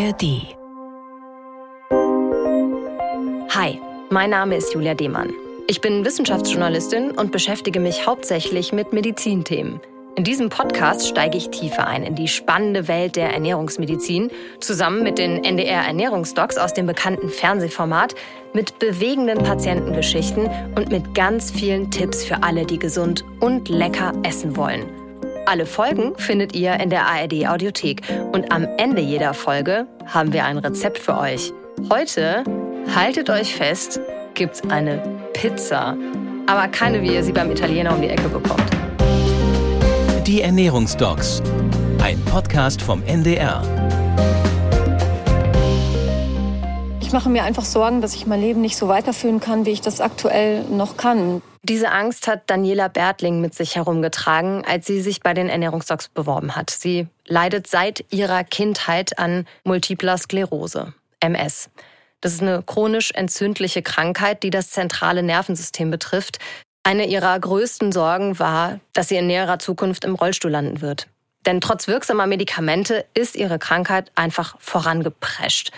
ARD. Hi, mein Name ist Julia Demann. Ich bin Wissenschaftsjournalistin und beschäftige mich hauptsächlich mit Medizinthemen. In diesem Podcast steige ich tiefer ein in die spannende Welt der Ernährungsmedizin, zusammen mit den NDR Ernährungsdocs aus dem bekannten Fernsehformat, mit bewegenden Patientengeschichten und mit ganz vielen Tipps für alle, die gesund und lecker essen wollen. Alle Folgen findet ihr in der ARD Audiothek und am Ende jeder Folge haben wir ein Rezept für euch. Heute, haltet euch fest, gibt's eine Pizza. Aber keine, wie ihr sie beim Italiener um die Ecke bekommt. Die Ernährungsdocs. Ein Podcast vom NDR. Ich mache mir einfach Sorgen, dass ich mein Leben nicht so weiterführen kann, wie ich das aktuell noch kann. Diese Angst hat Daniela Bertling mit sich herumgetragen, als sie sich bei den Ernährungsdocs beworben hat. Sie leidet seit ihrer Kindheit an multipler Sklerose, MS. Das ist eine chronisch entzündliche Krankheit, die das zentrale Nervensystem betrifft. Eine ihrer größten Sorgen war, dass sie in näherer Zukunft im Rollstuhl landen wird. Denn trotz wirksamer Medikamente ist ihre Krankheit einfach vorangeprescht.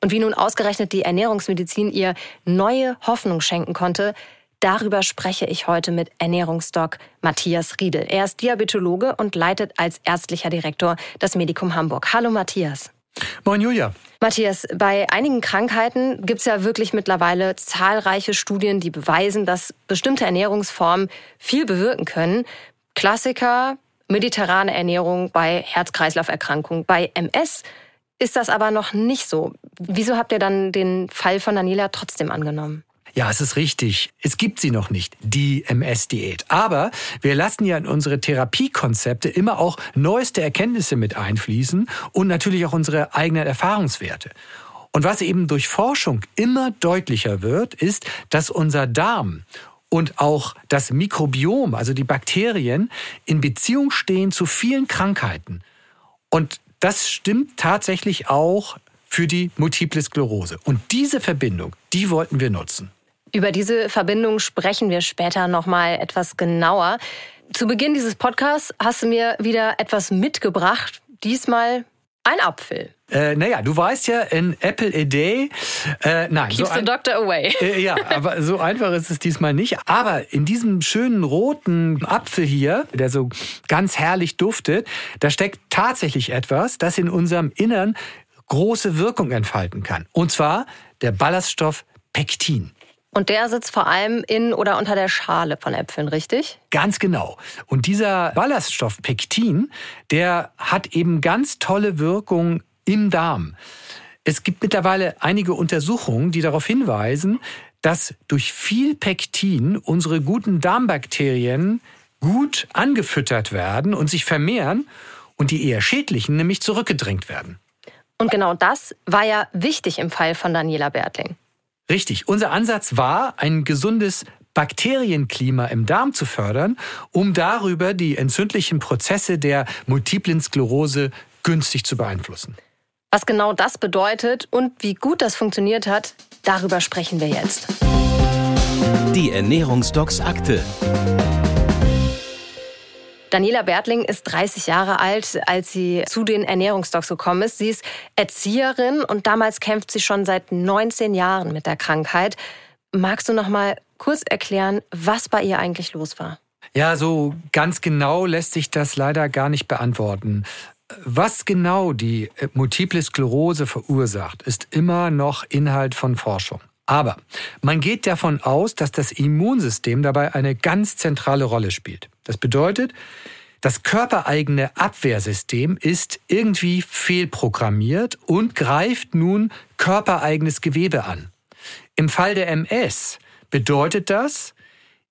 Und wie nun ausgerechnet die Ernährungsmedizin ihr neue Hoffnung schenken konnte, darüber spreche ich heute mit Ernährungsdoc Matthias Riedel. Er ist Diabetologe und leitet als ärztlicher Direktor das Medikum Hamburg. Hallo Matthias. Moin Julia. Matthias, bei einigen Krankheiten gibt es ja wirklich mittlerweile zahlreiche Studien, die beweisen, dass bestimmte Ernährungsformen viel bewirken können. Klassiker, mediterrane Ernährung bei Herz-Kreislauf-Erkrankungen. Bei MS ist das aber noch nicht so. Wieso habt ihr dann den Fall von Daniela trotzdem angenommen? Ja, es ist richtig. Es gibt sie noch nicht, die MS-Diät. Aber wir lassen ja in unsere Therapiekonzepte immer auch neueste Erkenntnisse mit einfließen und natürlich auch unsere eigenen Erfahrungswerte. Und was eben durch Forschung immer deutlicher wird, ist, dass unser Darm und auch das Mikrobiom, also die Bakterien, in Beziehung stehen zu vielen Krankheiten. Und das stimmt tatsächlich auch für die Multiple Sklerose. Und diese Verbindung, die wollten wir nutzen. Über diese Verbindung sprechen wir später noch mal etwas genauer. Zu Beginn dieses Podcasts hast du mir wieder etwas mitgebracht. Diesmal ein Apfel. Äh, naja, du weißt ja, in Apple a Day. Äh, nein, Keeps so ein, the doctor away. Äh, ja, aber so einfach ist es diesmal nicht. Aber in diesem schönen roten Apfel hier, der so ganz herrlich duftet, da steckt tatsächlich etwas, das in unserem Innern große Wirkung entfalten kann. Und zwar der Ballaststoff Pektin. Und der sitzt vor allem in oder unter der Schale von Äpfeln, richtig? Ganz genau. Und dieser Ballaststoff Pektin, der hat eben ganz tolle Wirkung im Darm. Es gibt mittlerweile einige Untersuchungen, die darauf hinweisen, dass durch viel Pektin unsere guten Darmbakterien gut angefüttert werden und sich vermehren und die eher schädlichen nämlich zurückgedrängt werden. Und genau das war ja wichtig im Fall von Daniela Bertling. Richtig. Unser Ansatz war, ein gesundes Bakterienklima im Darm zu fördern, um darüber die entzündlichen Prozesse der multiplen Sklerose günstig zu beeinflussen. Was genau das bedeutet und wie gut das funktioniert hat, darüber sprechen wir jetzt. Die Ernährungsdocs Akte. Daniela Bertling ist 30 Jahre alt, als sie zu den Ernährungsdocs gekommen ist. Sie ist Erzieherin und damals kämpft sie schon seit 19 Jahren mit der Krankheit. Magst du noch mal kurz erklären, was bei ihr eigentlich los war? Ja, so ganz genau lässt sich das leider gar nicht beantworten. Was genau die Multiple Sklerose verursacht, ist immer noch Inhalt von Forschung. Aber man geht davon aus, dass das Immunsystem dabei eine ganz zentrale Rolle spielt. Das bedeutet, das körpereigene Abwehrsystem ist irgendwie fehlprogrammiert und greift nun körpereigenes Gewebe an. Im Fall der MS bedeutet das,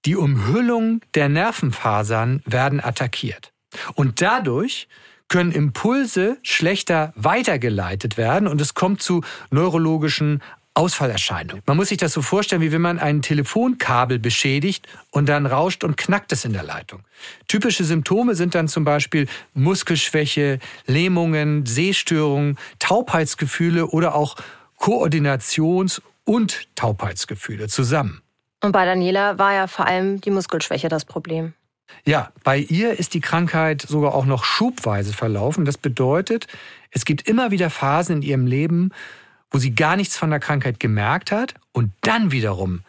die Umhüllung der Nervenfasern werden attackiert. Und dadurch können Impulse schlechter weitergeleitet werden und es kommt zu neurologischen Ausfallerscheinung. Man muss sich das so vorstellen, wie wenn man ein Telefonkabel beschädigt und dann rauscht und knackt es in der Leitung. Typische Symptome sind dann zum Beispiel Muskelschwäche, Lähmungen, Sehstörungen, Taubheitsgefühle oder auch Koordinations- und Taubheitsgefühle zusammen. Und bei Daniela war ja vor allem die Muskelschwäche das Problem. Ja, bei ihr ist die Krankheit sogar auch noch schubweise verlaufen. Das bedeutet, es gibt immer wieder Phasen in ihrem Leben, wo sie gar nichts von der Krankheit gemerkt hat und dann wiederum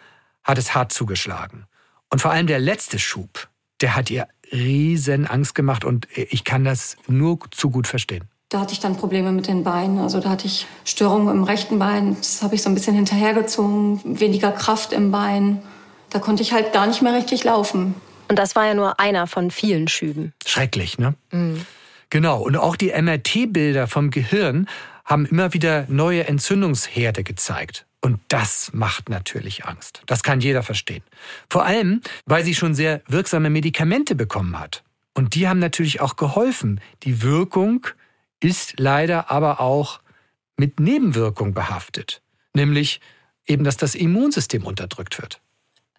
hat es hart zugeschlagen. Und vor allem der letzte Schub, der hat ihr riesen Angst gemacht und ich kann das nur zu gut verstehen. Da hatte ich dann Probleme mit den Beinen. Also da hatte ich Störungen im rechten Bein. Das habe ich so ein bisschen hinterhergezogen, weniger Kraft im Bein. Da konnte ich halt gar nicht mehr richtig laufen. Und das war ja nur einer von vielen Schüben. Schrecklich, ne? Mhm. Genau. Und auch die MRT-Bilder vom Gehirn haben immer wieder neue Entzündungsherde gezeigt. Und das macht natürlich Angst. Das kann jeder verstehen. Vor allem, weil sie schon sehr wirksame Medikamente bekommen hat. Und die haben natürlich auch geholfen. Die Wirkung ist leider aber auch mit Nebenwirkung behaftet. Nämlich eben, dass das Immunsystem unterdrückt wird.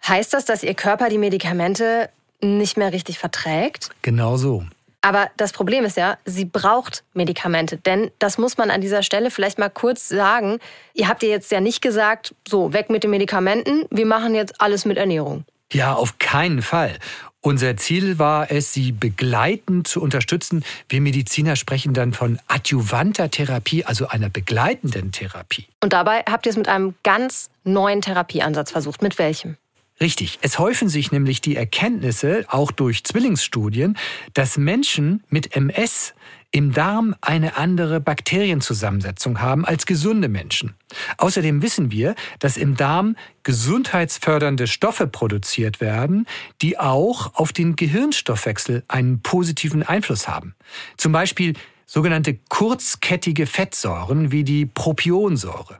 Heißt das, dass Ihr Körper die Medikamente nicht mehr richtig verträgt? Genau so. Aber das Problem ist ja, sie braucht Medikamente. Denn das muss man an dieser Stelle vielleicht mal kurz sagen. Ihr habt ihr jetzt ja nicht gesagt, so, weg mit den Medikamenten, wir machen jetzt alles mit Ernährung. Ja, auf keinen Fall. Unser Ziel war es, sie begleitend zu unterstützen. Wir Mediziner sprechen dann von adjuvanter Therapie, also einer begleitenden Therapie. Und dabei habt ihr es mit einem ganz neuen Therapieansatz versucht. Mit welchem? Richtig. Es häufen sich nämlich die Erkenntnisse, auch durch Zwillingsstudien, dass Menschen mit MS im Darm eine andere Bakterienzusammensetzung haben als gesunde Menschen. Außerdem wissen wir, dass im Darm gesundheitsfördernde Stoffe produziert werden, die auch auf den Gehirnstoffwechsel einen positiven Einfluss haben. Zum Beispiel sogenannte kurzkettige Fettsäuren wie die Propionsäure.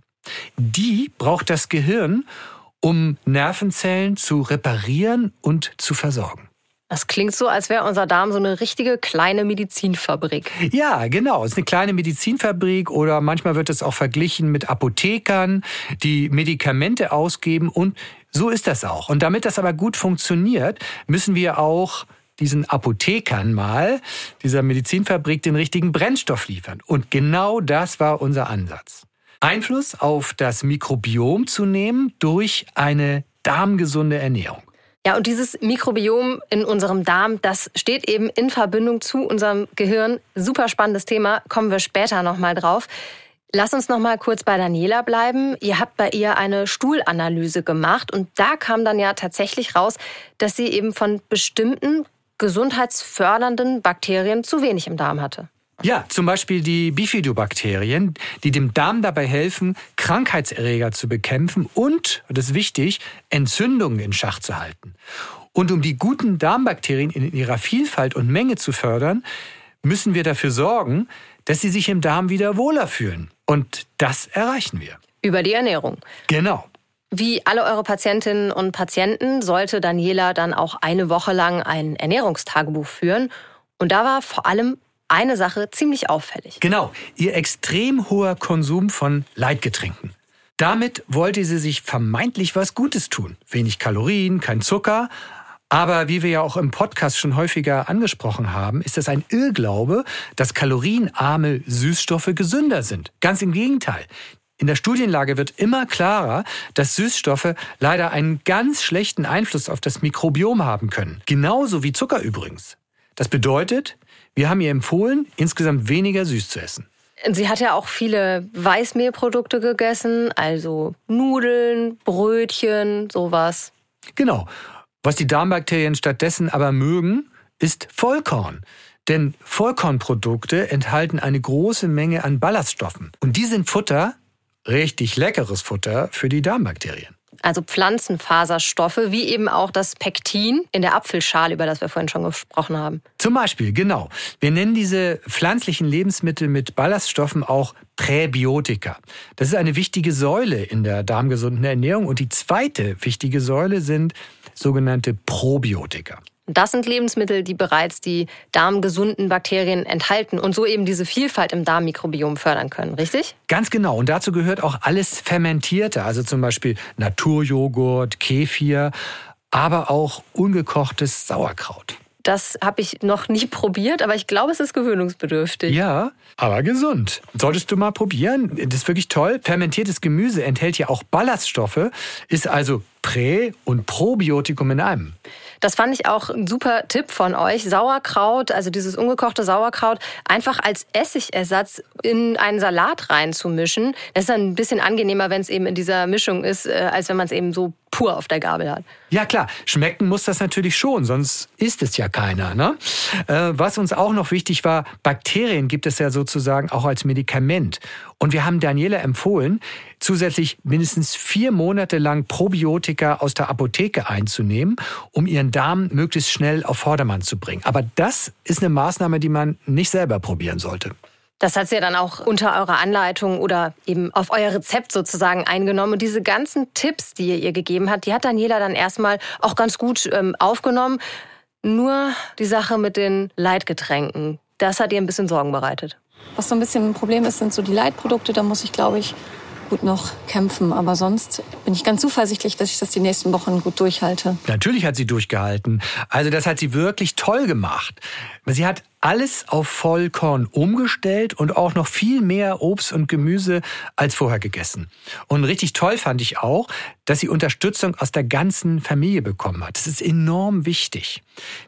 Die braucht das Gehirn, um Nervenzellen zu reparieren und zu versorgen. Das klingt so, als wäre unser Darm so eine richtige kleine Medizinfabrik. Ja, genau. Es ist eine kleine Medizinfabrik oder manchmal wird es auch verglichen mit Apothekern, die Medikamente ausgeben und so ist das auch. Und damit das aber gut funktioniert, müssen wir auch diesen Apothekern mal, dieser Medizinfabrik, den richtigen Brennstoff liefern. Und genau das war unser Ansatz. Einfluss auf das Mikrobiom zu nehmen durch eine darmgesunde Ernährung. Ja, und dieses Mikrobiom in unserem Darm, das steht eben in Verbindung zu unserem Gehirn. Super spannendes Thema, kommen wir später nochmal drauf. Lass uns noch mal kurz bei Daniela bleiben. Ihr habt bei ihr eine Stuhlanalyse gemacht und da kam dann ja tatsächlich raus, dass sie eben von bestimmten gesundheitsfördernden Bakterien zu wenig im Darm hatte. Ja, zum Beispiel die Bifidobakterien, die dem Darm dabei helfen, Krankheitserreger zu bekämpfen und, das ist wichtig, Entzündungen in Schach zu halten. Und um die guten Darmbakterien in ihrer Vielfalt und Menge zu fördern, müssen wir dafür sorgen, dass sie sich im Darm wieder wohler fühlen. Und das erreichen wir. Über die Ernährung. Genau. Wie alle eure Patientinnen und Patienten sollte Daniela dann auch eine Woche lang ein Ernährungstagebuch führen. Und da war vor allem eine Sache ziemlich auffällig. Genau, ihr extrem hoher Konsum von Leitgetränken. Damit wollte sie sich vermeintlich was Gutes tun. Wenig Kalorien, kein Zucker. Aber wie wir ja auch im Podcast schon häufiger angesprochen haben, ist es ein Irrglaube, dass kalorienarme Süßstoffe gesünder sind. Ganz im Gegenteil. In der Studienlage wird immer klarer, dass Süßstoffe leider einen ganz schlechten Einfluss auf das Mikrobiom haben können. Genauso wie Zucker übrigens. Das bedeutet, wir haben ihr empfohlen, insgesamt weniger süß zu essen. Sie hat ja auch viele Weißmehlprodukte gegessen, also Nudeln, Brötchen, sowas. Genau. Was die Darmbakterien stattdessen aber mögen, ist Vollkorn. Denn Vollkornprodukte enthalten eine große Menge an Ballaststoffen. Und die sind Futter, richtig leckeres Futter für die Darmbakterien also Pflanzenfaserstoffe, wie eben auch das Pektin in der Apfelschale, über das wir vorhin schon gesprochen haben. Zum Beispiel, genau. Wir nennen diese pflanzlichen Lebensmittel mit Ballaststoffen auch Präbiotika. Das ist eine wichtige Säule in der darmgesunden Ernährung. Und die zweite wichtige Säule sind sogenannte Probiotika. Das sind Lebensmittel, die bereits die darmgesunden Bakterien enthalten und so eben diese Vielfalt im Darmmikrobiom fördern können, richtig? Ganz genau. Und dazu gehört auch alles Fermentierte, also zum Beispiel Naturjoghurt, Kefir, aber auch ungekochtes Sauerkraut. Das habe ich noch nie probiert, aber ich glaube, es ist gewöhnungsbedürftig. Ja, aber gesund. Solltest du mal probieren. Das ist wirklich toll. Fermentiertes Gemüse enthält ja auch Ballaststoffe, ist also Prä- und Probiotikum in einem. Das fand ich auch ein super Tipp von euch. Sauerkraut, also dieses ungekochte Sauerkraut, einfach als Essigersatz in einen Salat reinzumischen. Das ist dann ein bisschen angenehmer, wenn es eben in dieser Mischung ist, äh, als wenn man es eben so pur auf der Gabel hat. Ja klar, schmecken muss das natürlich schon, sonst isst es ja keiner. Ne? Äh, was uns auch noch wichtig war, Bakterien gibt es ja sozusagen auch als Medikament. Und wir haben Daniela empfohlen, zusätzlich mindestens vier Monate lang Probiotika aus der Apotheke einzunehmen, um ihren Darm möglichst schnell auf Vordermann zu bringen. Aber das ist eine Maßnahme, die man nicht selber probieren sollte. Das hat sie ja dann auch unter eurer Anleitung oder eben auf euer Rezept sozusagen eingenommen. Und diese ganzen Tipps, die ihr ihr gegeben habt, die hat Daniela dann erstmal auch ganz gut ähm, aufgenommen. Nur die Sache mit den Leitgetränken, das hat ihr ein bisschen Sorgen bereitet. Was so ein bisschen ein Problem ist, sind so die Leitprodukte. Da muss ich, glaube ich, gut noch kämpfen. Aber sonst bin ich ganz zuversichtlich, dass ich das die nächsten Wochen gut durchhalte. Natürlich hat sie durchgehalten. Also das hat sie wirklich toll gemacht. Sie hat alles auf Vollkorn umgestellt und auch noch viel mehr Obst und Gemüse als vorher gegessen. Und richtig toll fand ich auch, dass sie Unterstützung aus der ganzen Familie bekommen hat. Das ist enorm wichtig.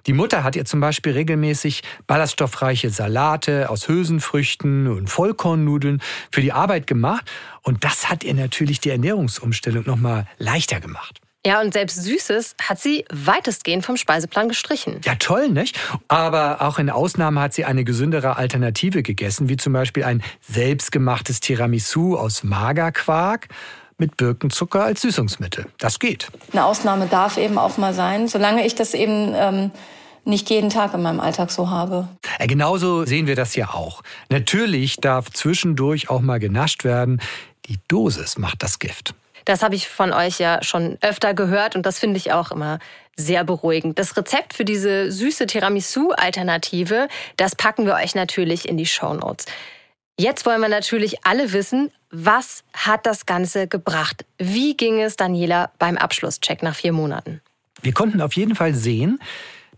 Die Mutter hat ihr zum Beispiel regelmäßig ballaststoffreiche Salate aus Hülsenfrüchten und Vollkornnudeln für die Arbeit gemacht. Und das hat ihr natürlich die Ernährungsumstellung nochmal leichter gemacht. Ja, und selbst Süßes hat sie weitestgehend vom Speiseplan gestrichen. Ja, toll, nicht? Aber auch in Ausnahmen hat sie eine gesündere Alternative gegessen, wie zum Beispiel ein selbstgemachtes Tiramisu aus Magerquark mit Birkenzucker als Süßungsmittel. Das geht. Eine Ausnahme darf eben auch mal sein, solange ich das eben ähm, nicht jeden Tag in meinem Alltag so habe. Ja, genauso sehen wir das ja auch. Natürlich darf zwischendurch auch mal genascht werden. Die Dosis macht das Gift. Das habe ich von euch ja schon öfter gehört und das finde ich auch immer sehr beruhigend. Das Rezept für diese süße Tiramisu-Alternative, das packen wir euch natürlich in die Show Notes. Jetzt wollen wir natürlich alle wissen, was hat das Ganze gebracht? Wie ging es Daniela beim Abschlusscheck nach vier Monaten? Wir konnten auf jeden Fall sehen,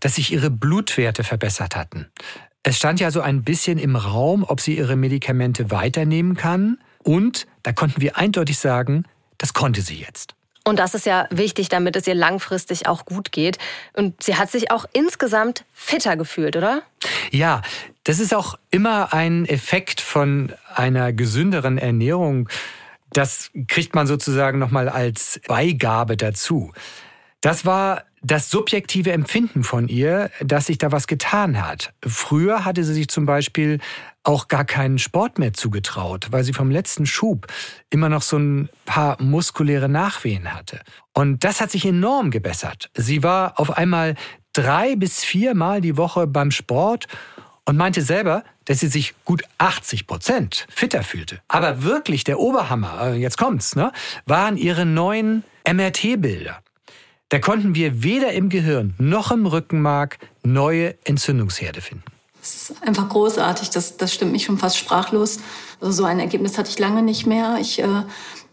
dass sich ihre Blutwerte verbessert hatten. Es stand ja so ein bisschen im Raum, ob sie ihre Medikamente weiternehmen kann. Und da konnten wir eindeutig sagen, das konnte sie jetzt. Und das ist ja wichtig, damit es ihr langfristig auch gut geht. Und sie hat sich auch insgesamt fitter gefühlt, oder? Ja, das ist auch immer ein Effekt von einer gesünderen Ernährung. Das kriegt man sozusagen nochmal als Beigabe dazu. Das war das subjektive Empfinden von ihr, dass sich da was getan hat. Früher hatte sie sich zum Beispiel auch gar keinen Sport mehr zugetraut, weil sie vom letzten Schub immer noch so ein paar muskuläre Nachwehen hatte. Und das hat sich enorm gebessert. Sie war auf einmal drei bis viermal die Woche beim Sport und meinte selber, dass sie sich gut 80 Prozent fitter fühlte. Aber wirklich der Oberhammer, äh, jetzt kommt's, ne, waren ihre neuen MRT-Bilder. Da konnten wir weder im Gehirn noch im Rückenmark neue Entzündungsherde finden. Es ist einfach großartig, das, das stimmt mich schon fast sprachlos. Also so ein Ergebnis hatte ich lange nicht mehr. Ich äh,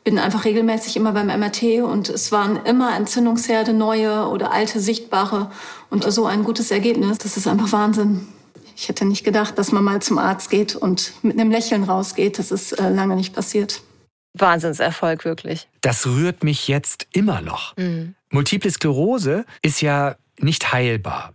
bin einfach regelmäßig immer beim MRT und es waren immer Entzündungsherde, neue oder alte, sichtbare und so ein gutes Ergebnis. Das ist einfach Wahnsinn. Ich hätte nicht gedacht, dass man mal zum Arzt geht und mit einem Lächeln rausgeht. Das ist äh, lange nicht passiert. Wahnsinnserfolg, wirklich. Das rührt mich jetzt immer noch. Mhm. Multiple Sklerose ist ja nicht heilbar.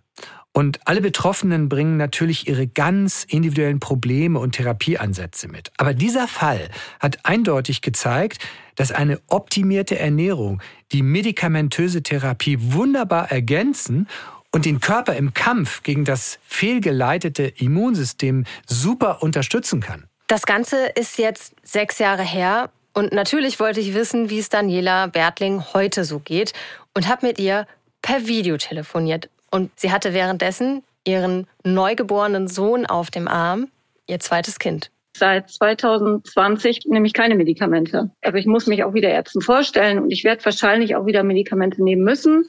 Und alle Betroffenen bringen natürlich ihre ganz individuellen Probleme und Therapieansätze mit. Aber dieser Fall hat eindeutig gezeigt, dass eine optimierte Ernährung die medikamentöse Therapie wunderbar ergänzen und den Körper im Kampf gegen das fehlgeleitete Immunsystem super unterstützen kann. Das Ganze ist jetzt sechs Jahre her und natürlich wollte ich wissen, wie es Daniela Bertling heute so geht und habe mit ihr per Video telefoniert. Und sie hatte währenddessen ihren neugeborenen Sohn auf dem Arm, ihr zweites Kind. Seit 2020 nehme ich keine Medikamente. Aber ich muss mich auch wieder Ärzten vorstellen und ich werde wahrscheinlich auch wieder Medikamente nehmen müssen.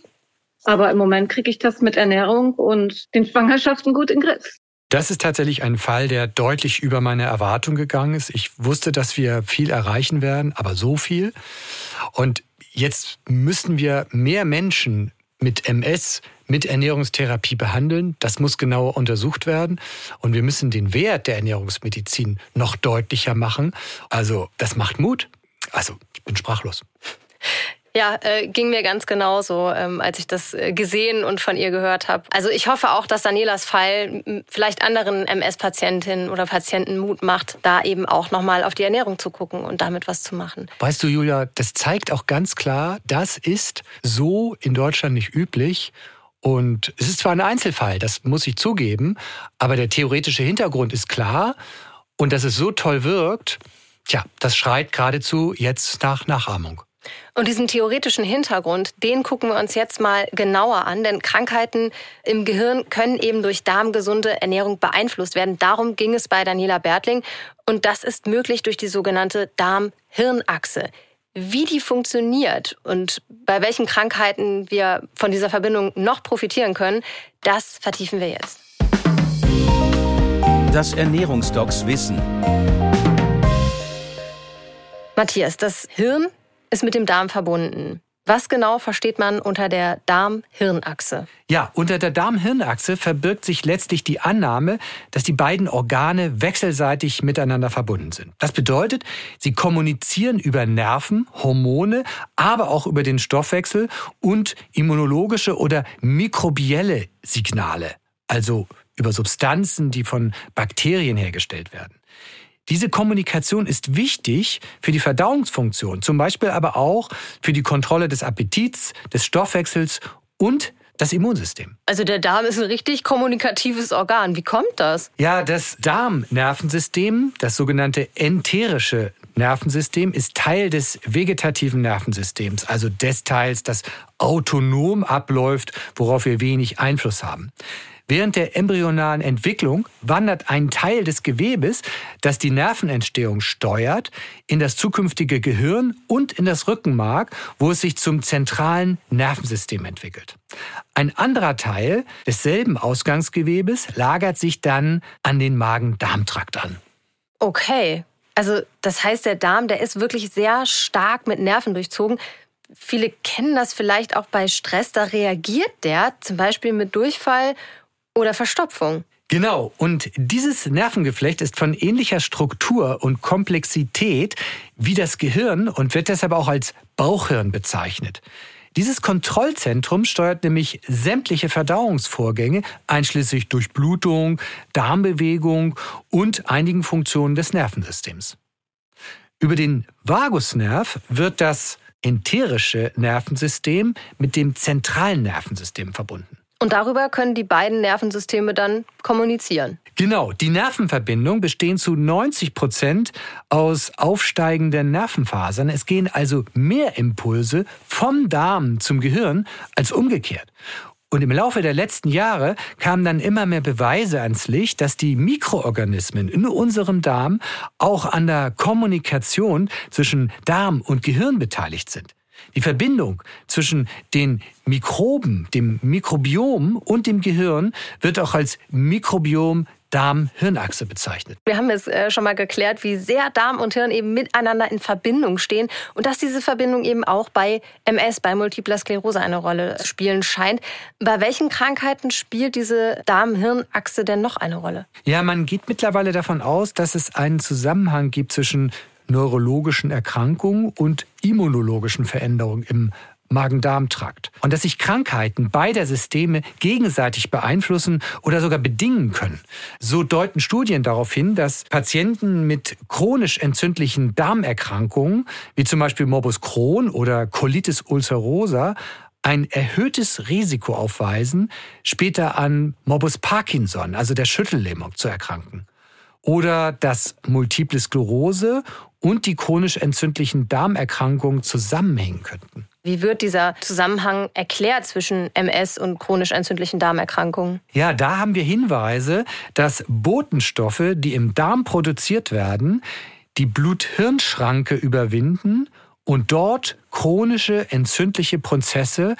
Aber im Moment kriege ich das mit Ernährung und den Schwangerschaften gut in den Griff. Das ist tatsächlich ein Fall, der deutlich über meine Erwartung gegangen ist. Ich wusste, dass wir viel erreichen werden, aber so viel. Und jetzt müssen wir mehr Menschen mit MS mit Ernährungstherapie behandeln. Das muss genauer untersucht werden. Und wir müssen den Wert der Ernährungsmedizin noch deutlicher machen. Also das macht Mut. Also ich bin sprachlos. Ja, äh, ging mir ganz genauso, ähm, als ich das äh, gesehen und von ihr gehört habe. Also ich hoffe auch, dass Danielas Fall vielleicht anderen MS-Patientinnen oder Patienten Mut macht, da eben auch nochmal auf die Ernährung zu gucken und damit was zu machen. Weißt du, Julia, das zeigt auch ganz klar, das ist so in Deutschland nicht üblich. Und es ist zwar ein Einzelfall, das muss ich zugeben, aber der theoretische Hintergrund ist klar. Und dass es so toll wirkt, tja, das schreit geradezu jetzt nach Nachahmung. Und diesen theoretischen Hintergrund, den gucken wir uns jetzt mal genauer an, denn Krankheiten im Gehirn können eben durch darmgesunde Ernährung beeinflusst werden. Darum ging es bei Daniela Bertling und das ist möglich durch die sogenannte Darm-Hirn-Achse. Wie die funktioniert und bei welchen Krankheiten wir von dieser Verbindung noch profitieren können, das vertiefen wir jetzt. Das Ernährungsdocs Wissen. Matthias, das Hirn ist mit dem Darm verbunden. Was genau versteht man unter der Darm-Hirn-Achse? Ja, unter der Darm-Hirn-Achse verbirgt sich letztlich die Annahme, dass die beiden Organe wechselseitig miteinander verbunden sind. Das bedeutet, sie kommunizieren über Nerven, Hormone, aber auch über den Stoffwechsel und immunologische oder mikrobielle Signale, also über Substanzen, die von Bakterien hergestellt werden. Diese Kommunikation ist wichtig für die Verdauungsfunktion, zum Beispiel aber auch für die Kontrolle des Appetits, des Stoffwechsels und das Immunsystem. Also der Darm ist ein richtig kommunikatives Organ. Wie kommt das? Ja, das Darmnervensystem, das sogenannte enterische Nervensystem, ist Teil des vegetativen Nervensystems, also des Teils, das autonom abläuft, worauf wir wenig Einfluss haben. Während der embryonalen Entwicklung wandert ein Teil des Gewebes, das die Nervenentstehung steuert, in das zukünftige Gehirn und in das Rückenmark, wo es sich zum zentralen Nervensystem entwickelt. Ein anderer Teil desselben Ausgangsgewebes lagert sich dann an den Magen-Darm-Trakt an. Okay, also das heißt, der Darm, der ist wirklich sehr stark mit Nerven durchzogen. Viele kennen das vielleicht auch bei Stress, da reagiert der zum Beispiel mit Durchfall oder Verstopfung. Genau, und dieses Nervengeflecht ist von ähnlicher Struktur und Komplexität wie das Gehirn und wird deshalb auch als Bauchhirn bezeichnet. Dieses Kontrollzentrum steuert nämlich sämtliche Verdauungsvorgänge, einschließlich Durchblutung, Darmbewegung und einigen Funktionen des Nervensystems. Über den Vagusnerv wird das enterische Nervensystem mit dem zentralen Nervensystem verbunden. Und darüber können die beiden Nervensysteme dann kommunizieren. Genau, die Nervenverbindungen bestehen zu 90 Prozent aus aufsteigenden Nervenfasern. Es gehen also mehr Impulse vom Darm zum Gehirn als umgekehrt. Und im Laufe der letzten Jahre kamen dann immer mehr Beweise ans Licht, dass die Mikroorganismen in unserem Darm auch an der Kommunikation zwischen Darm und Gehirn beteiligt sind. Die Verbindung zwischen den Mikroben, dem Mikrobiom und dem Gehirn wird auch als Mikrobiom Darm-Hirnachse bezeichnet. Wir haben es äh, schon mal geklärt, wie sehr Darm und Hirn eben miteinander in Verbindung stehen und dass diese Verbindung eben auch bei MS, bei Multipler Sklerose eine Rolle spielen scheint. Bei welchen Krankheiten spielt diese Darm-Hirn-Achse denn noch eine Rolle? Ja, man geht mittlerweile davon aus, dass es einen Zusammenhang gibt zwischen neurologischen Erkrankungen und immunologischen Veränderungen im Magen-Darm-Trakt. Und dass sich Krankheiten beider Systeme gegenseitig beeinflussen oder sogar bedingen können. So deuten Studien darauf hin, dass Patienten mit chronisch entzündlichen Darmerkrankungen, wie zum Beispiel Morbus Crohn oder Colitis ulcerosa, ein erhöhtes Risiko aufweisen, später an Morbus Parkinson, also der Schüttellähmung, zu erkranken. Oder dass Multiple Sklerose und die chronisch entzündlichen Darmerkrankungen zusammenhängen könnten. Wie wird dieser Zusammenhang erklärt zwischen MS und chronisch entzündlichen Darmerkrankungen? Ja, da haben wir Hinweise, dass Botenstoffe, die im Darm produziert werden, die Blut-Hirn-Schranke überwinden und dort chronische entzündliche Prozesse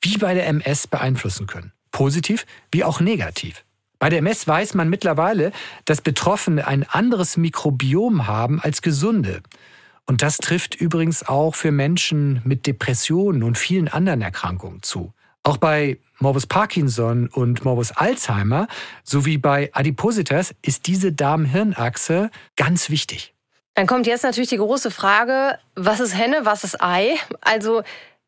wie bei der MS beeinflussen können. Positiv wie auch negativ. Bei der MS weiß man mittlerweile, dass Betroffene ein anderes Mikrobiom haben als Gesunde. Und das trifft übrigens auch für Menschen mit Depressionen und vielen anderen Erkrankungen zu. Auch bei Morbus Parkinson und Morbus Alzheimer sowie bei Adipositas ist diese Darm-Hirn-Achse ganz wichtig. Dann kommt jetzt natürlich die große Frage, was ist Henne, was ist Ei? Also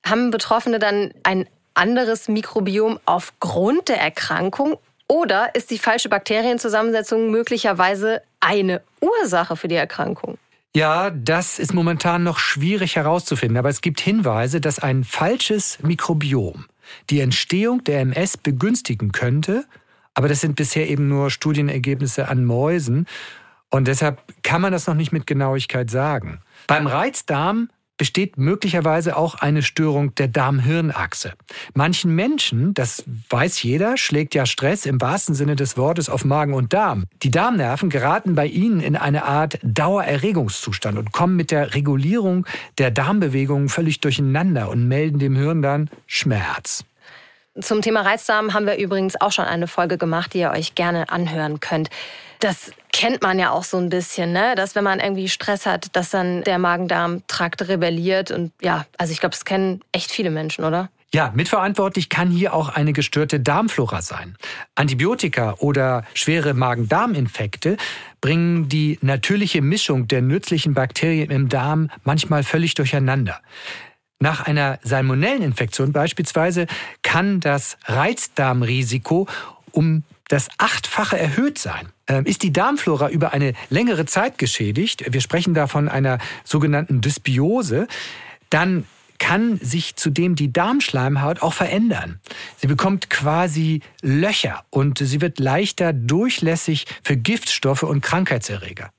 Haben Betroffene dann ein anderes Mikrobiom aufgrund der Erkrankung oder ist die falsche Bakterienzusammensetzung möglicherweise eine Ursache für die Erkrankung? Ja, das ist momentan noch schwierig herauszufinden, aber es gibt Hinweise, dass ein falsches Mikrobiom die Entstehung der MS begünstigen könnte, aber das sind bisher eben nur Studienergebnisse an Mäusen und deshalb kann man das noch nicht mit Genauigkeit sagen. Beim Reizdarm besteht möglicherweise auch eine Störung der Darm-Hirn-Achse. Manchen Menschen, das weiß jeder, schlägt ja Stress im wahrsten Sinne des Wortes auf Magen und Darm. Die Darmnerven geraten bei ihnen in eine Art Dauererregungszustand und kommen mit der Regulierung der Darmbewegungen völlig durcheinander und melden dem Hirn dann Schmerz. Zum Thema Reizdarm haben wir übrigens auch schon eine Folge gemacht, die ihr euch gerne anhören könnt. Das kennt man ja auch so ein bisschen, ne? dass wenn man irgendwie Stress hat, dass dann der Magen-Darm-Trakt rebelliert. Und ja, also ich glaube, das kennen echt viele Menschen, oder? Ja, mitverantwortlich kann hier auch eine gestörte Darmflora sein. Antibiotika oder schwere Magen-Darm-Infekte bringen die natürliche Mischung der nützlichen Bakterien im Darm manchmal völlig durcheinander. Nach einer Salmonelleninfektion beispielsweise kann das Reizdarmrisiko um das Achtfache erhöht sein. Ähm, ist die Darmflora über eine längere Zeit geschädigt, wir sprechen da von einer sogenannten Dysbiose, dann kann sich zudem die Darmschleimhaut auch verändern. Sie bekommt quasi Löcher und sie wird leichter durchlässig für Giftstoffe und Krankheitserreger.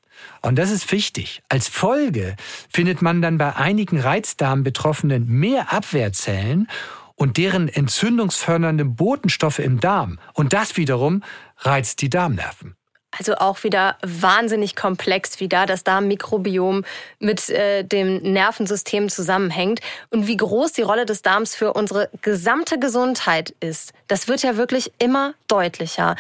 Und das ist wichtig. Als Folge findet man dann bei einigen Reizdarmbetroffenen mehr Abwehrzellen und deren entzündungsfördernde Botenstoffe im Darm. Und das wiederum reizt die Darmnerven. Also auch wieder wahnsinnig komplex, wie da das Darmmikrobiom mit äh, dem Nervensystem zusammenhängt und wie groß die Rolle des Darms für unsere gesamte Gesundheit ist. Das wird ja wirklich immer deutlicher.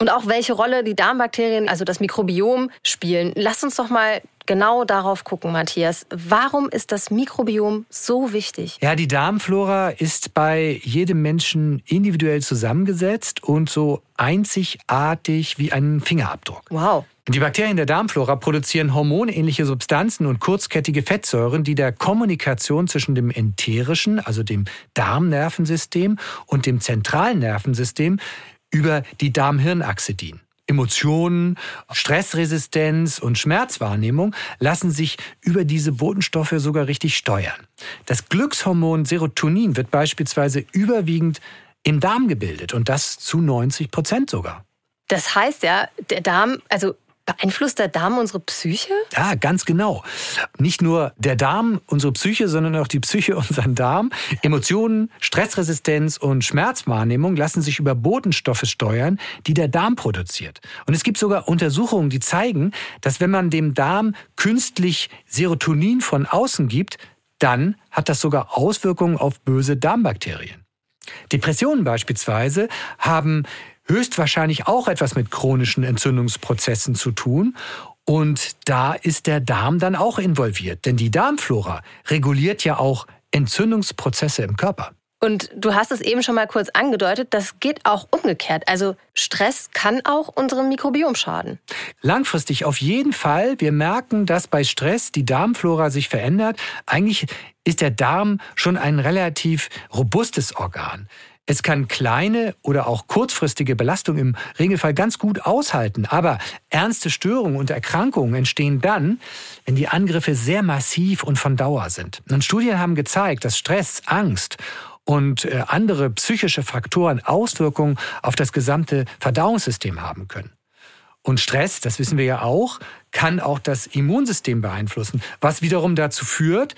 Und auch welche Rolle die Darmbakterien, also das Mikrobiom, spielen. Lass uns doch mal genau darauf gucken, Matthias. Warum ist das Mikrobiom so wichtig? Ja, die Darmflora ist bei jedem Menschen individuell zusammengesetzt und so einzigartig wie ein Fingerabdruck. Wow. Die Bakterien der Darmflora produzieren hormonähnliche Substanzen und kurzkettige Fettsäuren, die der Kommunikation zwischen dem enterischen, also dem Darmnervensystem und dem zentralen Nervensystem über die Darm-Hirn-Achse dienen. Emotionen, Stressresistenz und Schmerzwahrnehmung lassen sich über diese Botenstoffe sogar richtig steuern. Das Glückshormon Serotonin wird beispielsweise überwiegend im Darm gebildet und das zu 90 Prozent sogar. Das heißt ja, der Darm, also Beeinflusst der Darm unsere Psyche? Ja, ganz genau. Nicht nur der Darm unsere Psyche, sondern auch die Psyche unseren Darm. Emotionen, Stressresistenz und Schmerzwahrnehmung lassen sich über Botenstoffe steuern, die der Darm produziert. Und es gibt sogar Untersuchungen, die zeigen, dass wenn man dem Darm künstlich Serotonin von außen gibt, dann hat das sogar Auswirkungen auf böse Darmbakterien. Depressionen beispielsweise haben höchstwahrscheinlich auch etwas mit chronischen Entzündungsprozessen zu tun. Und da ist der Darm dann auch involviert, denn die Darmflora reguliert ja auch Entzündungsprozesse im Körper. Und du hast es eben schon mal kurz angedeutet, das geht auch umgekehrt. Also Stress kann auch unserem Mikrobiom schaden. Langfristig auf jeden Fall. Wir merken, dass bei Stress die Darmflora sich verändert. Eigentlich ist der Darm schon ein relativ robustes Organ. Es kann kleine oder auch kurzfristige Belastungen im Regelfall ganz gut aushalten. Aber ernste Störungen und Erkrankungen entstehen dann, wenn die Angriffe sehr massiv und von Dauer sind. Und Studien haben gezeigt, dass Stress, Angst und äh, andere psychische Faktoren Auswirkungen auf das gesamte Verdauungssystem haben können. Und Stress, das wissen wir ja auch, kann auch das Immunsystem beeinflussen, was wiederum dazu führt,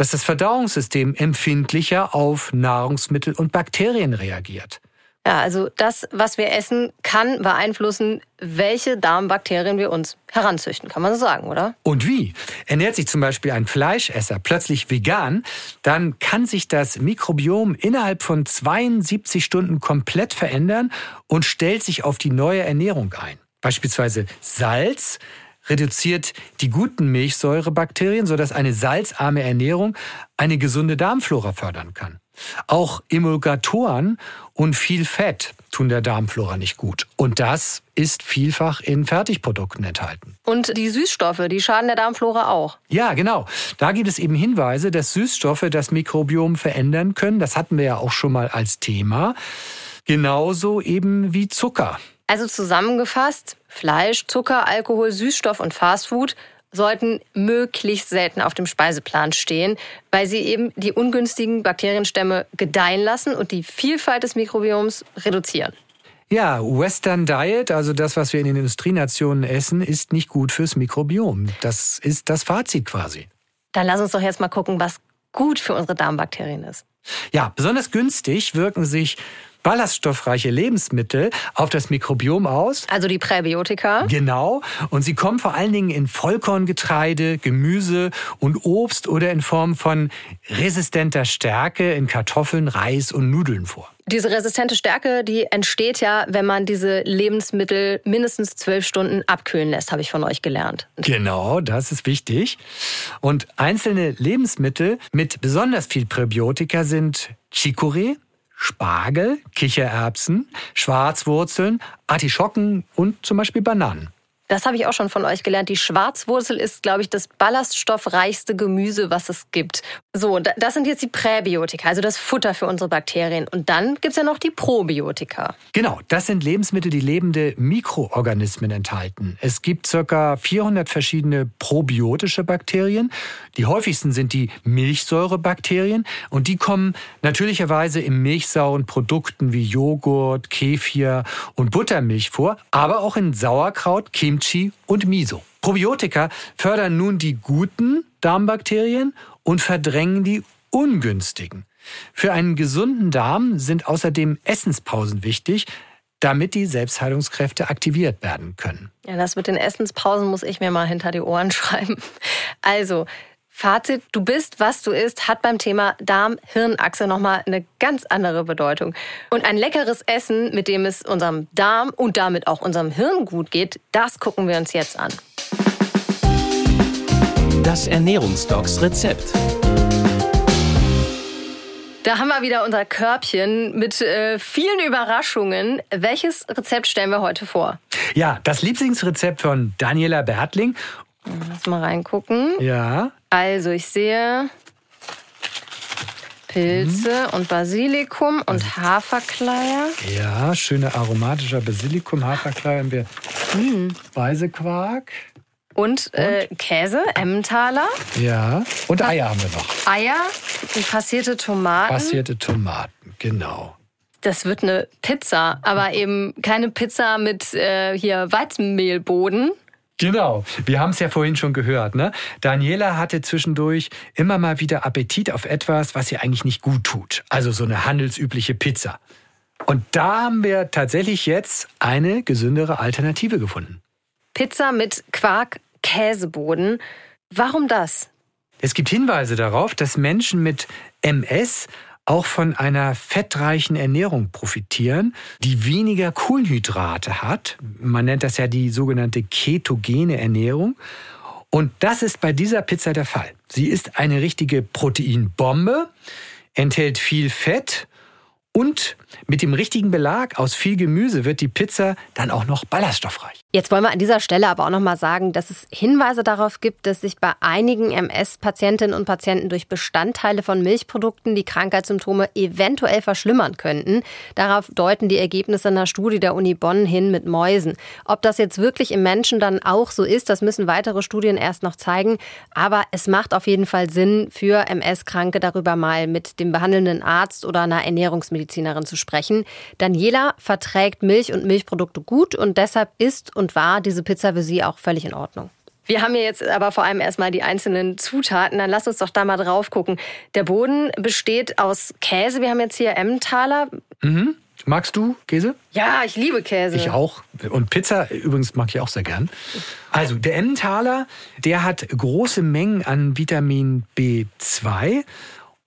dass das Verdauungssystem empfindlicher auf Nahrungsmittel und Bakterien reagiert. Ja, also das, was wir essen, kann beeinflussen, welche Darmbakterien wir uns heranzüchten, kann man so sagen, oder? Und wie? Ernährt sich zum Beispiel ein Fleischesser plötzlich vegan, dann kann sich das Mikrobiom innerhalb von 72 Stunden komplett verändern und stellt sich auf die neue Ernährung ein. Beispielsweise Salz reduziert die guten Milchsäurebakterien, sodass eine salzarme Ernährung eine gesunde Darmflora fördern kann. Auch Emulgatoren und viel Fett tun der Darmflora nicht gut. Und das ist vielfach in Fertigprodukten enthalten. Und die Süßstoffe, die schaden der Darmflora auch. Ja, genau. Da gibt es eben Hinweise, dass Süßstoffe das Mikrobiom verändern können. Das hatten wir ja auch schon mal als Thema. Genauso eben wie Zucker. Also zusammengefasst, Fleisch, Zucker, Alkohol, Süßstoff und Fastfood sollten möglichst selten auf dem Speiseplan stehen, weil sie eben die ungünstigen Bakterienstämme gedeihen lassen und die Vielfalt des Mikrobioms reduzieren. Ja, Western Diet, also das, was wir in den Industrienationen essen, ist nicht gut fürs Mikrobiom. Das ist das Fazit quasi. Dann lass uns doch jetzt mal gucken, was gut für unsere Darmbakterien ist. Ja, besonders günstig wirken sich ballaststoffreiche Lebensmittel auf das Mikrobiom aus. Also die Präbiotika. Genau. Und sie kommen vor allen Dingen in Vollkorngetreide, Gemüse und Obst oder in Form von resistenter Stärke in Kartoffeln, Reis und Nudeln vor. Diese resistente Stärke, die entsteht ja, wenn man diese Lebensmittel mindestens zwölf Stunden abkühlen lässt, habe ich von euch gelernt. Genau, das ist wichtig. Und einzelne Lebensmittel mit besonders viel Präbiotika sind Chicorée, Spargel, Kichererbsen, Schwarzwurzeln, Artischocken und zum Beispiel Bananen. Das habe ich auch schon von euch gelernt. Die Schwarzwurzel ist, glaube ich, das ballaststoffreichste Gemüse, was es gibt. So, das sind jetzt die Präbiotika, also das Futter für unsere Bakterien. Und dann gibt es ja noch die Probiotika. Genau, das sind Lebensmittel, die lebende Mikroorganismen enthalten. Es gibt ca. 400 verschiedene probiotische Bakterien. Die häufigsten sind die Milchsäurebakterien und die kommen natürlicherweise in milchsauren Produkten wie Joghurt, Kefir und Buttermilch vor, aber auch in Sauerkraut, Kimchi Kimchi und Miso. Probiotika fördern nun die guten Darmbakterien und verdrängen die ungünstigen. Für einen gesunden Darm sind außerdem Essenspausen wichtig, damit die Selbstheilungskräfte aktiviert werden können. Ja, das mit den Essenspausen muss ich mir mal hinter die Ohren schreiben. Also, Fazit, du bist, was du isst, hat beim Thema Darm-Hirnachse nochmal eine ganz andere Bedeutung. Und ein leckeres Essen, mit dem es unserem Darm und damit auch unserem Hirn gut geht, das gucken wir uns jetzt an. Das Ernährungsdocs Rezept. Da haben wir wieder unser Körbchen mit äh, vielen Überraschungen. Welches Rezept stellen wir heute vor? Ja, das Lieblingsrezept von Daniela Bertling. Lass mal reingucken. Ja. Also ich sehe Pilze mhm. und Basilikum und Haferkleier. Ja, schöner aromatischer Basilikum, Haferkleier haben wir. Mhm. Speisequark. Und, äh, Käse, Emmentaler. Ja, und Eier haben wir noch. Eier, passierte Tomaten. Passierte Tomaten, genau. Das wird eine Pizza, aber eben keine Pizza mit äh, hier Weizenmehlboden, Genau, wir haben es ja vorhin schon gehört. Ne? Daniela hatte zwischendurch immer mal wieder Appetit auf etwas, was ihr eigentlich nicht gut tut. Also so eine handelsübliche Pizza. Und da haben wir tatsächlich jetzt eine gesündere Alternative gefunden. Pizza mit Quark-Käseboden. Warum das? Es gibt Hinweise darauf, dass Menschen mit MS auch von einer fettreichen Ernährung profitieren, die weniger Kohlenhydrate hat. Man nennt das ja die sogenannte ketogene Ernährung. Und das ist bei dieser Pizza der Fall. Sie ist eine richtige Proteinbombe, enthält viel Fett und mit dem richtigen Belag aus viel Gemüse wird die Pizza dann auch noch ballaststoffreich. Jetzt wollen wir an dieser Stelle aber auch noch mal sagen, dass es Hinweise darauf gibt, dass sich bei einigen MS-Patientinnen und Patienten durch Bestandteile von Milchprodukten die Krankheitssymptome eventuell verschlimmern könnten. Darauf deuten die Ergebnisse einer Studie der Uni Bonn hin mit Mäusen. Ob das jetzt wirklich im Menschen dann auch so ist, das müssen weitere Studien erst noch zeigen. Aber es macht auf jeden Fall Sinn, für MS-Kranke darüber mal mit dem behandelnden Arzt oder einer Ernährungsmedizinerin zu sprechen. Daniela verträgt Milch und Milchprodukte gut und deshalb ist und war diese Pizza für sie auch völlig in Ordnung. Wir haben ja jetzt aber vor allem erstmal die einzelnen Zutaten. Dann lass uns doch da mal drauf gucken. Der Boden besteht aus Käse. Wir haben jetzt hier Emmentaler. Mhm. Magst du Käse? Ja, ich liebe Käse. Ich auch. Und Pizza übrigens mag ich auch sehr gern. Also der Emmentaler, der hat große Mengen an Vitamin B2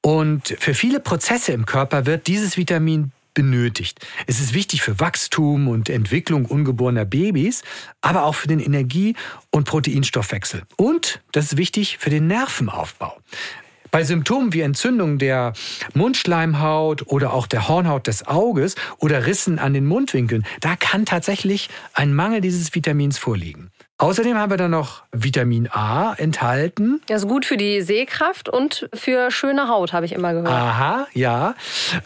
und für viele Prozesse im Körper wird dieses Vitamin benötigt. Es ist wichtig für Wachstum und Entwicklung ungeborener Babys, aber auch für den Energie- und Proteinstoffwechsel. Und das ist wichtig für den Nervenaufbau. Bei Symptomen wie Entzündung der Mundschleimhaut oder auch der Hornhaut des Auges oder Rissen an den Mundwinkeln, da kann tatsächlich ein Mangel dieses Vitamins vorliegen. Außerdem haben wir dann noch Vitamin A enthalten. Das ist gut für die Sehkraft und für schöne Haut, habe ich immer gehört. Aha, ja.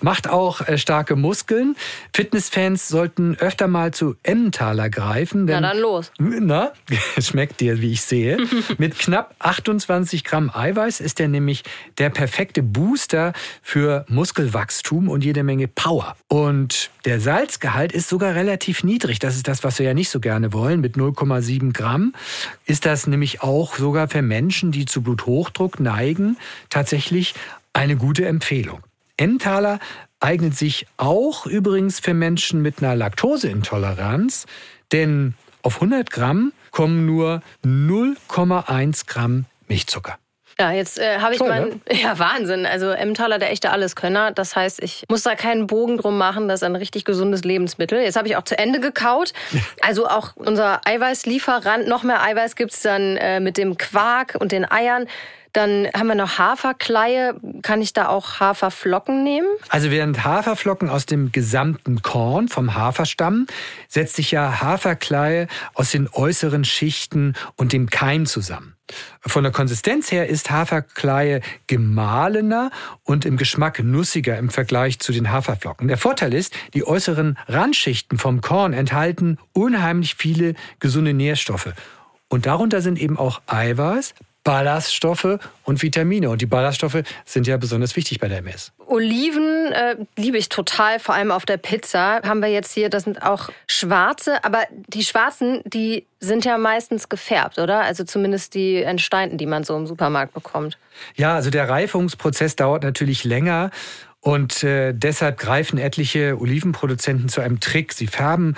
Macht auch äh, starke Muskeln. Fitnessfans sollten öfter mal zu Emmentaler greifen. Denn, na dann los. Na, schmeckt dir, wie ich sehe. Mit knapp 28 Gramm Eiweiß ist er nämlich der perfekte Booster für Muskelwachstum und jede Menge Power. Und der Salzgehalt ist sogar relativ niedrig. Das ist das, was wir ja nicht so gerne wollen, mit 0,7 Gramm. Ist das nämlich auch sogar für Menschen, die zu Bluthochdruck neigen, tatsächlich eine gute Empfehlung. Emmentaler eignet sich auch übrigens für Menschen mit einer Laktoseintoleranz, denn auf 100 Gramm kommen nur 0,1 Gramm Milchzucker. Ja, jetzt äh, habe ich Toll, mein. Ne? Ja, Wahnsinn. Also Emmentaler, der echte Alleskönner. Das heißt, ich muss da keinen Bogen drum machen. Das ist ein richtig gesundes Lebensmittel. Jetzt habe ich auch zu Ende gekaut. Also auch unser Eiweißlieferant. Noch mehr Eiweiß gibt's dann äh, mit dem Quark und den Eiern. Dann haben wir noch Haferkleie. Kann ich da auch Haferflocken nehmen? Also während Haferflocken aus dem gesamten Korn vom Haferstamm, setzt sich ja Haferkleie aus den äußeren Schichten und dem Keim zusammen. Von der Konsistenz her ist Haferkleie gemahlener und im Geschmack nussiger im Vergleich zu den Haferflocken. Der Vorteil ist, die äußeren Randschichten vom Korn enthalten unheimlich viele gesunde Nährstoffe. Und darunter sind eben auch Eiweiß, Ballaststoffe und Vitamine. Und die Ballaststoffe sind ja besonders wichtig bei der MS. Oliven äh, liebe ich total, vor allem auf der Pizza. Haben wir jetzt hier, das sind auch schwarze, aber die schwarzen, die sind ja meistens gefärbt, oder? Also zumindest die entsteinten, die man so im Supermarkt bekommt. Ja, also der Reifungsprozess dauert natürlich länger. Und äh, deshalb greifen etliche Olivenproduzenten zu einem Trick. Sie färben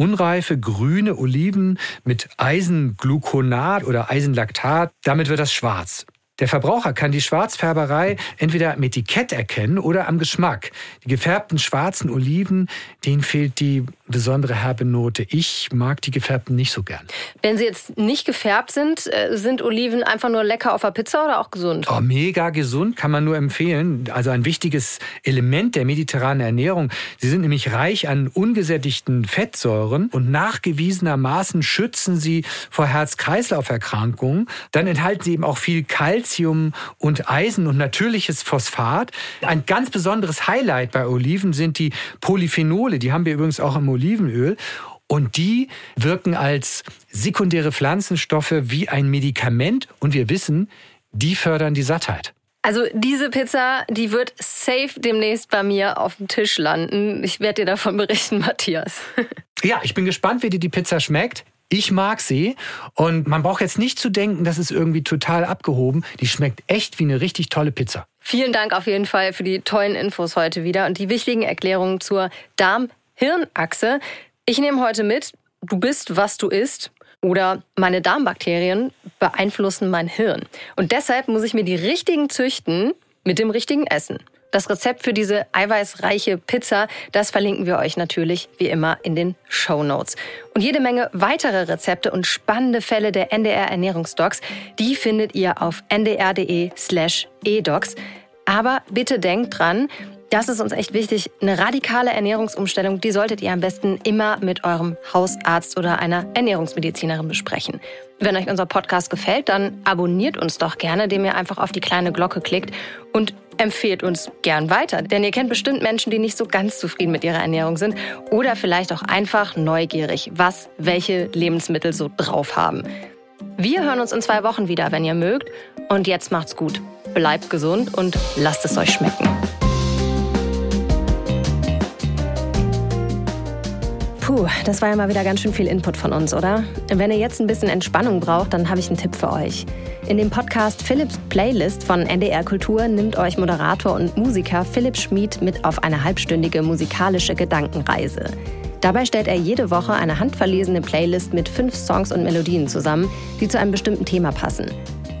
unreife grüne Oliven mit Eisengluconat oder Eisenlaktat. Damit wird das schwarz. Der Verbraucher kann die Schwarzfärberei entweder am Etikett erkennen oder am Geschmack. Die gefärbten schwarzen Oliven, denen fehlt die besondere herbe Note. Ich mag die gefärbten nicht so gern. Wenn sie jetzt nicht gefärbt sind, äh, sind Oliven einfach nur lecker auf der Pizza oder auch gesund? Oh, mega gesund, kann man nur empfehlen. Also ein wichtiges Element der mediterranen Ernährung. Sie sind nämlich reich an ungesättigten Fettsäuren und nachgewiesenermaßen schützen sie vor Herz-Kreislauf-Erkrankungen. Dann enthalten sie eben auch viel Kalzium Calcium und Eisen und natürliches Phosphat. Ein ganz besonderes Highlight bei Oliven sind die Polyphenole. Die haben wir übrigens auch im Olivenöl. Und die wirken als sekundäre Pflanzenstoffe wie ein Medikament. Und wir wissen, die fördern die Sattheit. Also diese Pizza, die wird safe demnächst bei mir auf dem Tisch landen. Ich werde dir davon berichten, Matthias. Ja, ich bin gespannt, wie dir die Pizza schmeckt. Ich mag sie und man braucht jetzt nicht zu denken, das ist irgendwie total abgehoben. Die schmeckt echt wie eine richtig tolle Pizza. Vielen Dank auf jeden Fall für die tollen Infos heute wieder und die wichtigen Erklärungen zur Darm-Hirn-Achse. Ich nehme heute mit, du bist, was du isst. Oder meine Darmbakterien beeinflussen mein Hirn. Und deshalb muss ich mir die richtigen züchten mit dem richtigen Essen. Das Rezept für diese eiweißreiche Pizza, das verlinken wir euch natürlich wie immer in den Show Notes. Und jede Menge weitere Rezepte und spannende Fälle der NDR Ernährungsdocs, die findet ihr auf ndr.de slash edocs. Aber bitte denkt dran, das ist uns echt wichtig. Eine radikale Ernährungsumstellung, die solltet ihr am besten immer mit eurem Hausarzt oder einer Ernährungsmedizinerin besprechen. Wenn euch unser Podcast gefällt, dann abonniert uns doch gerne, indem ihr einfach auf die kleine Glocke klickt und empfehlt uns gern weiter. Denn ihr kennt bestimmt Menschen, die nicht so ganz zufrieden mit ihrer Ernährung sind oder vielleicht auch einfach neugierig, was welche Lebensmittel so drauf haben. Wir hören uns in zwei Wochen wieder, wenn ihr mögt. Und jetzt macht's gut. Bleibt gesund und lasst es euch schmecken. Puh, das war ja mal wieder ganz schön viel Input von uns, oder? Wenn ihr jetzt ein bisschen Entspannung braucht, dann habe ich einen Tipp für euch. In dem Podcast Philips Playlist von NDR Kultur nimmt euch Moderator und Musiker Philipp Schmid mit auf eine halbstündige musikalische Gedankenreise. Dabei stellt er jede Woche eine handverlesene Playlist mit fünf Songs und Melodien zusammen, die zu einem bestimmten Thema passen.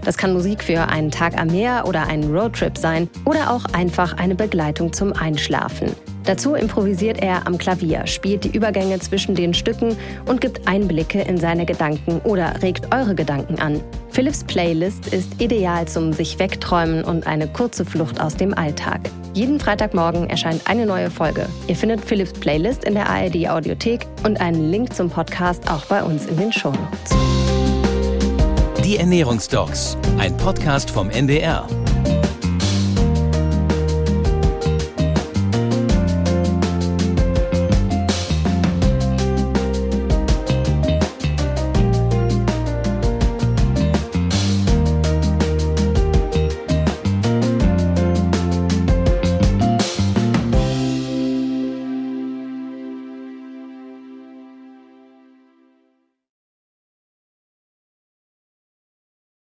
Das kann Musik für einen Tag am Meer oder einen Roadtrip sein oder auch einfach eine Begleitung zum Einschlafen. Dazu improvisiert er am Klavier, spielt die Übergänge zwischen den Stücken und gibt Einblicke in seine Gedanken oder regt eure Gedanken an. Philips Playlist ist ideal zum sich wegträumen und eine kurze Flucht aus dem Alltag. Jeden Freitagmorgen erscheint eine neue Folge. Ihr findet Philips Playlist in der ARD Audiothek und einen Link zum Podcast auch bei uns in den Shownotes. Die Ernährungsdocs, ein Podcast vom NDR.